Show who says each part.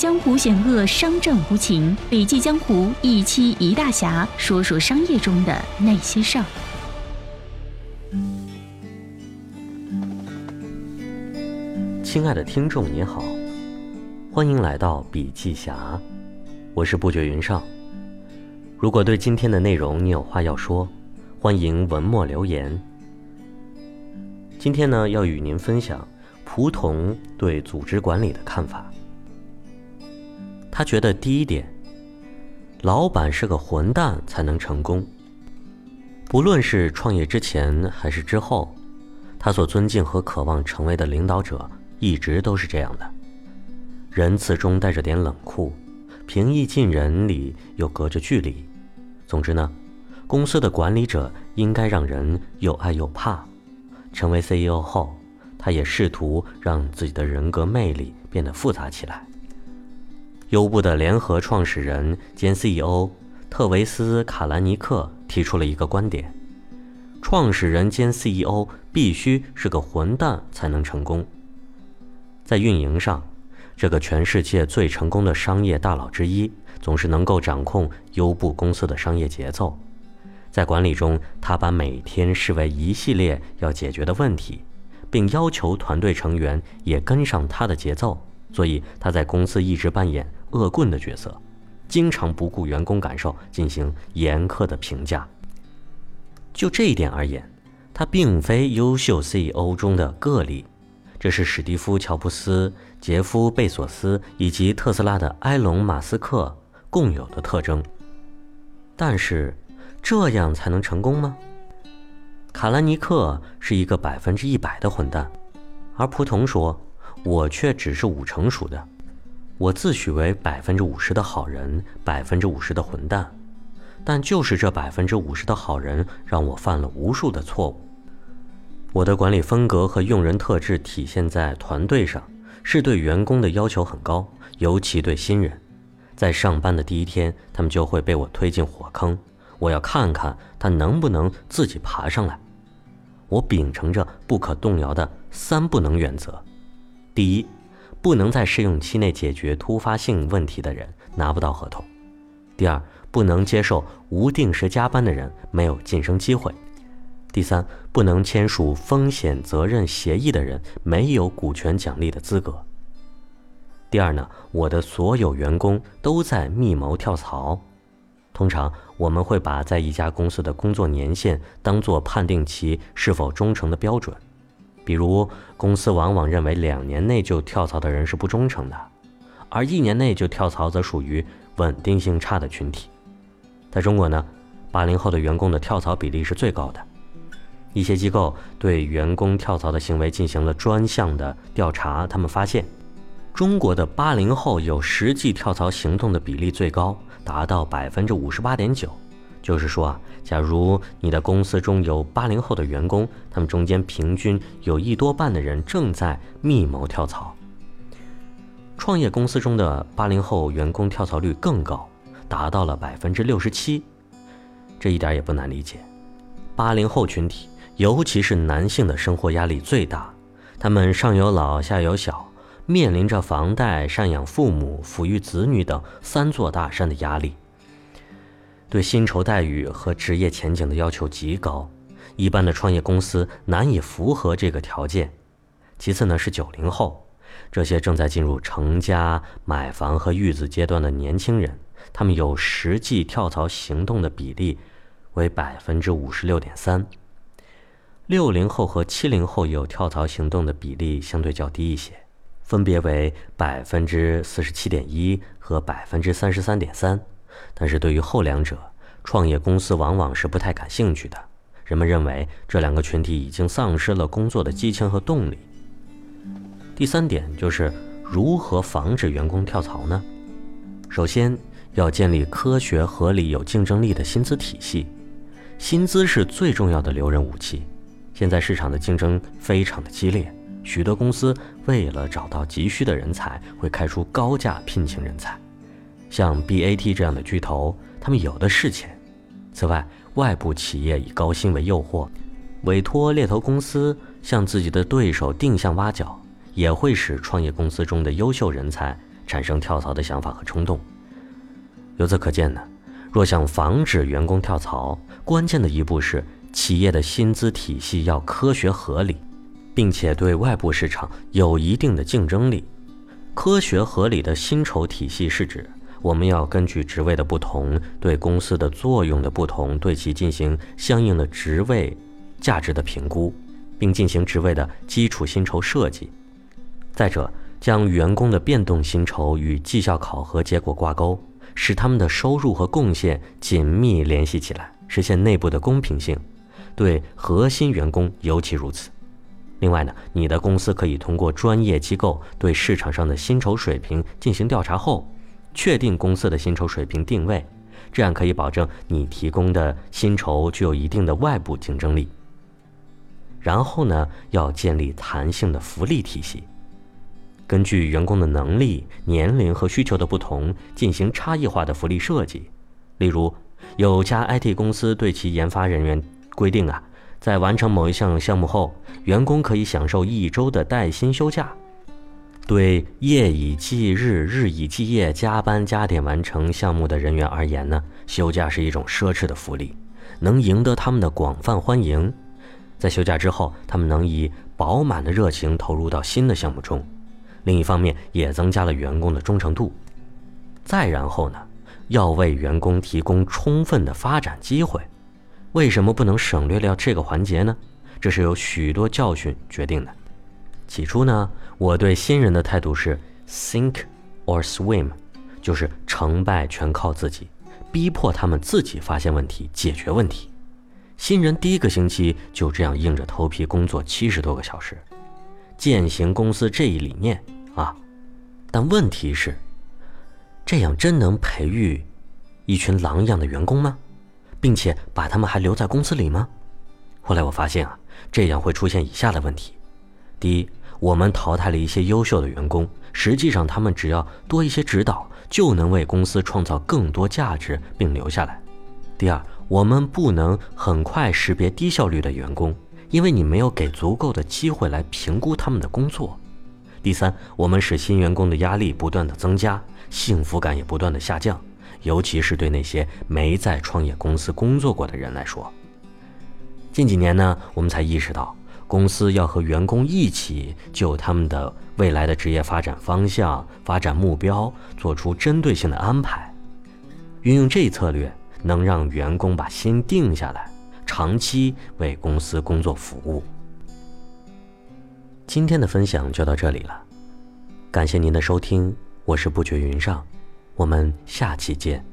Speaker 1: 江湖险恶，商战无情。笔记江湖一期一大侠，说说商业中的那些事儿。
Speaker 2: 亲爱的听众，你好，欢迎来到笔记侠，我是不觉云上。如果对今天的内容你有话要说，欢迎文末留言。今天呢，要与您分享蒲桐对组织管理的看法。他觉得第一点，老板是个混蛋才能成功。不论是创业之前还是之后，他所尊敬和渴望成为的领导者一直都是这样的：仁慈中带着点冷酷，平易近人里又隔着距离。总之呢，公司的管理者应该让人又爱又怕。成为 CEO 后，他也试图让自己的人格魅力变得复杂起来。优步的联合创始人兼 CEO 特维斯·卡兰尼克提出了一个观点：创始人兼 CEO 必须是个混蛋才能成功。在运营上，这个全世界最成功的商业大佬之一总是能够掌控优步公司的商业节奏；在管理中，他把每天视为一系列要解决的问题，并要求团队成员也跟上他的节奏。所以他在公司一直扮演。恶棍的角色，经常不顾员工感受进行严苛的评价。就这一点而言，他并非优秀 CEO 中的个例，这是史蒂夫·乔布斯、杰夫·贝索斯以及特斯拉的埃隆·马斯克共有的特征。但是，这样才能成功吗？卡兰尼克是一个百分之一百的混蛋，而蒲桐说：“我却只是五成熟的。”我自诩为百分之五十的好人，百分之五十的混蛋，但就是这百分之五十的好人，让我犯了无数的错误。我的管理风格和用人特质体现在团队上，是对员工的要求很高，尤其对新人。在上班的第一天，他们就会被我推进火坑，我要看看他能不能自己爬上来。我秉承着不可动摇的三不能原则：第一，不能在试用期内解决突发性问题的人拿不到合同。第二，不能接受无定时加班的人没有晋升机会。第三，不能签署风险责任协议的人没有股权奖励的资格。第二呢，我的所有员工都在密谋跳槽。通常我们会把在一家公司的工作年限当做判定其是否忠诚的标准。比如，公司往往认为两年内就跳槽的人是不忠诚的，而一年内就跳槽则属于稳定性差的群体。在中国呢，八零后的员工的跳槽比例是最高的。一些机构对员工跳槽的行为进行了专项的调查，他们发现，中国的八零后有实际跳槽行动的比例最高，达到百分之五十八点九。就是说啊，假如你的公司中有八零后的员工，他们中间平均有一多半的人正在密谋跳槽。创业公司中的八零后员工跳槽率更高，达到了百分之六十七。这一点也不难理解，八零后群体，尤其是男性的生活压力最大，他们上有老下有小，面临着房贷、赡养父母、抚育子女等三座大山的压力。对薪酬待遇和职业前景的要求极高，一般的创业公司难以符合这个条件。其次呢是九零后，这些正在进入成家、买房和育子阶段的年轻人，他们有实际跳槽行动的比例为百分之五十六点三。六零后和七零后有跳槽行动的比例相对较低一些，分别为百分之四十七点一和百分之三十三点三。但是对于后两者，创业公司往往是不太感兴趣的。人们认为这两个群体已经丧失了工作的激情和动力。第三点就是如何防止员工跳槽呢？首先要建立科学、合理、有竞争力的薪资体系。薪资是最重要的留人武器。现在市场的竞争非常的激烈，许多公司为了找到急需的人才，会开出高价聘请人才。像 BAT 这样的巨头，他们有的是钱。此外，外部企业以高薪为诱惑，委托猎头公司向自己的对手定向挖角，也会使创业公司中的优秀人才产生跳槽的想法和冲动。由此可见呢，若想防止员工跳槽，关键的一步是企业的薪资体系要科学合理，并且对外部市场有一定的竞争力。科学合理的薪酬体系是指，我们要根据职位的不同，对公司的作用的不同，对其进行相应的职位价值的评估，并进行职位的基础薪酬设计。再者，将员工的变动薪酬与绩效考核结果挂钩，使他们的收入和贡献紧密联系起来，实现内部的公平性。对核心员工尤其如此。另外呢，你的公司可以通过专业机构对市场上的薪酬水平进行调查后，确定公司的薪酬水平定位，这样可以保证你提供的薪酬具有一定的外部竞争力。然后呢，要建立弹性的福利体系，根据员工的能力、年龄和需求的不同，进行差异化的福利设计。例如，有家 IT 公司对其研发人员规定啊。在完成某一项项目后，员工可以享受一周的带薪休假。对夜以继日、日以继夜加班加点完成项目的人员而言呢，休假是一种奢侈的福利，能赢得他们的广泛欢迎。在休假之后，他们能以饱满的热情投入到新的项目中。另一方面，也增加了员工的忠诚度。再然后呢，要为员工提供充分的发展机会。为什么不能省略掉这个环节呢？这是由许多教训决定的。起初呢，我对新人的态度是 “sink or swim”，就是成败全靠自己，逼迫他们自己发现问题、解决问题。新人第一个星期就这样硬着头皮工作七十多个小时，践行公司这一理念啊。但问题是，这样真能培育一群狼一样的员工吗？并且把他们还留在公司里吗？后来我发现啊，这样会出现以下的问题：第一，我们淘汰了一些优秀的员工，实际上他们只要多一些指导，就能为公司创造更多价值并留下来；第二，我们不能很快识别低效率的员工，因为你没有给足够的机会来评估他们的工作；第三，我们使新员工的压力不断的增加，幸福感也不断的下降。尤其是对那些没在创业公司工作过的人来说，近几年呢，我们才意识到，公司要和员工一起就他们的未来的职业发展方向、发展目标做出针对性的安排。运用这一策略，能让员工把心定下来，长期为公司工作服务。今天的分享就到这里了，感谢您的收听，我是不觉云上。我们下期见。